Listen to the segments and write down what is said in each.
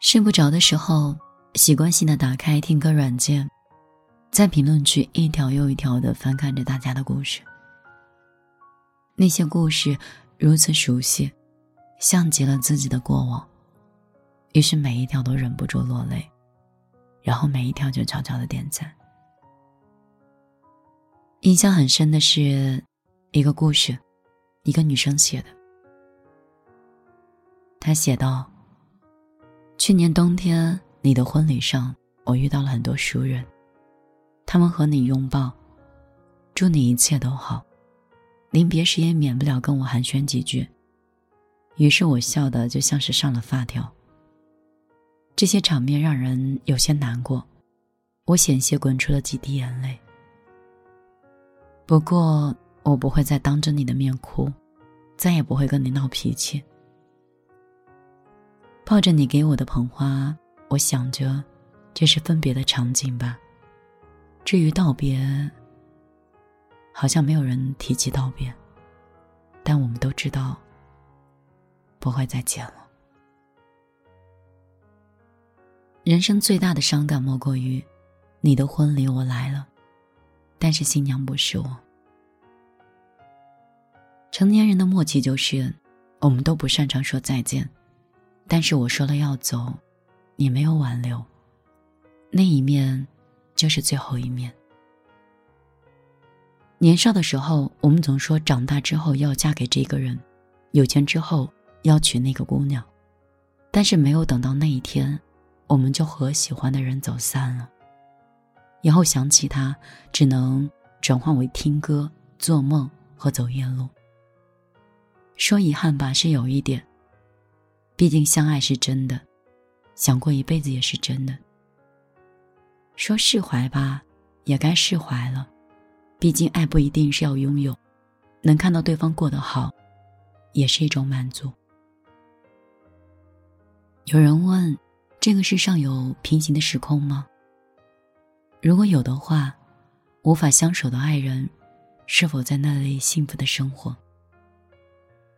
睡不着的时候，习惯性的打开听歌软件，在评论区一条又一条的翻看着大家的故事。那些故事如此熟悉，像极了自己的过往，于是每一条都忍不住落泪，然后每一条就悄悄的点赞。印象很深的是，一个故事，一个女生写的。她写道。去年冬天，你的婚礼上，我遇到了很多熟人，他们和你拥抱，祝你一切都好。临别时也免不了跟我寒暄几句，于是我笑的就像是上了发条。这些场面让人有些难过，我险些滚出了几滴眼泪。不过我不会再当着你的面哭，再也不会跟你闹脾气。抱着你给我的捧花，我想着，这是分别的场景吧。至于道别，好像没有人提起道别，但我们都知道，不会再见了。人生最大的伤感莫过于，你的婚礼我来了，但是新娘不是我。成年人的默契就是，我们都不擅长说再见。但是我说了要走，你没有挽留。那一面，就是最后一面。年少的时候，我们总说长大之后要嫁给这个人，有钱之后要娶那个姑娘，但是没有等到那一天，我们就和喜欢的人走散了。以后想起他，只能转换为听歌、做梦和走夜路。说遗憾吧，是有一点。毕竟相爱是真的，想过一辈子也是真的。说释怀吧，也该释怀了。毕竟爱不一定是要拥有，能看到对方过得好，也是一种满足。有人问：这个世上有平行的时空吗？如果有的话，无法相守的爱人，是否在那里幸福的生活？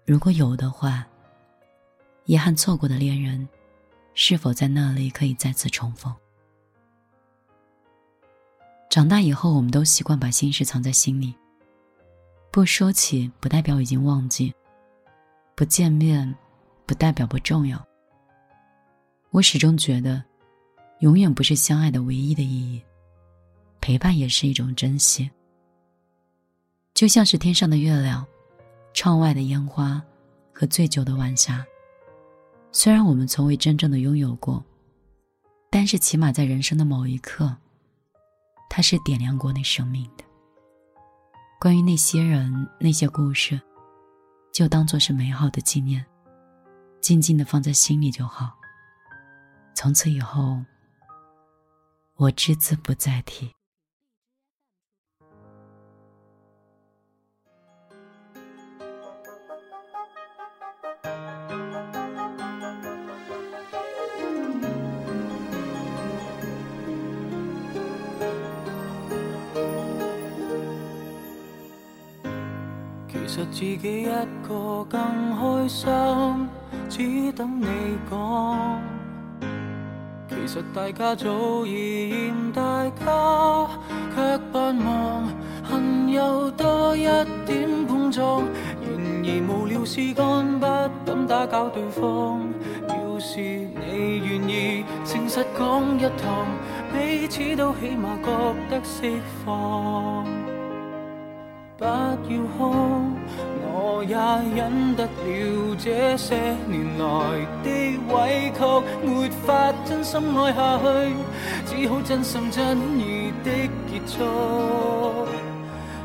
如果有的话，遗憾错过的恋人，是否在那里可以再次重逢？长大以后，我们都习惯把心事藏在心里，不说起不代表已经忘记，不见面不代表不重要。我始终觉得，永远不是相爱的唯一的意义，陪伴也是一种珍惜。就像是天上的月亮，窗外的烟花，和醉酒的晚霞。虽然我们从未真正的拥有过，但是起码在人生的某一刻，它是点亮过你生命的。关于那些人、那些故事，就当做是美好的纪念，静静的放在心里就好。从此以后，我只字不再提。其实自己一个更开心，只等你讲。其实大家早已嫌大家，却盼望恨有多一点碰撞。然而无聊事干不敢打搅对方。要是你愿意诚实讲一趟，彼此都起码觉得释放。不要哭，我也忍得了这些年来的委屈，没法真心爱下去，只好真心真意的结束。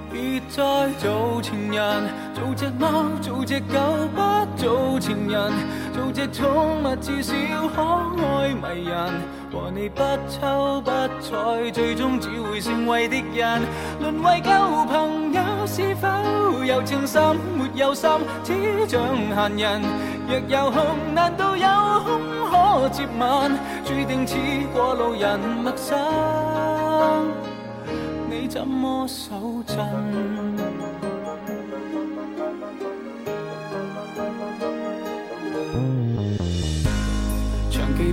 别再做情人，做只猫，做只狗，不做情人，做只宠物，至少可爱迷人。和你不瞅不睬，最终只会成为敌人，沦为旧朋友。是否有情深没有心，只像闲人。若有空，难道有空可接吻？注定似过路人，陌生，你怎么手震？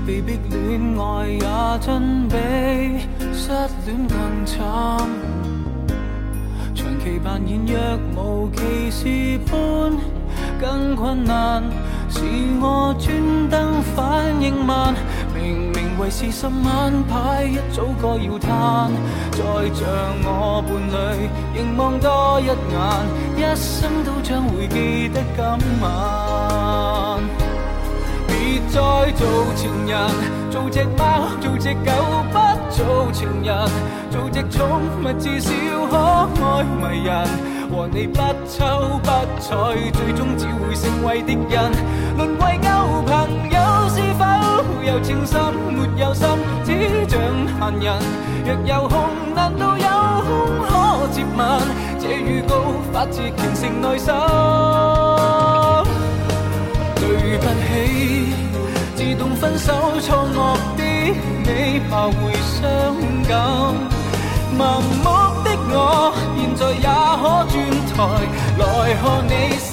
被逼恋爱也真比失恋更惨。长期扮演若无其事般更困难，是我专登反应慢。明明为是十晚牌，一早该要摊。再像我伴侣，凝望多一眼，一生都将会记得今晚。再做情人，做只猫，做只狗，不做情人，做只宠物，至少可爱迷人。和你不瞅不睬，最终只会成为敌人。沦为旧朋友，是否有情深没有心，只像闲人。若有空，难道有空可接吻？这预告发自虔诚内心。对不起，动分手错愕的你，怕会伤感。盲目的我，现在也可转台来看你身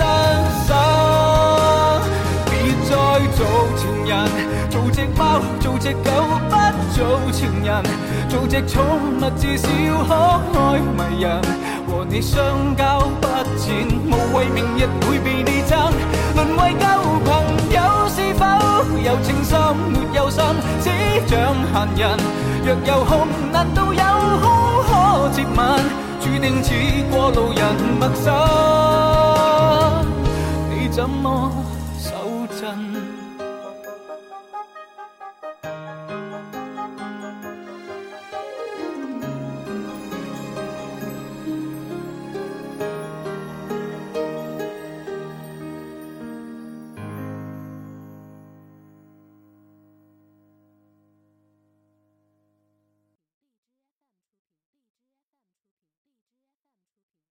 手。别再做情人，做只猫，做只狗，不做情人，做只宠物，至少可爱迷人。和你相交不浅，无谓明日会被你憎。沦为旧朋，有情深没有心，只像闲人。若有空，难道有空可？接吻，注定似过路人陌生，你怎么手震？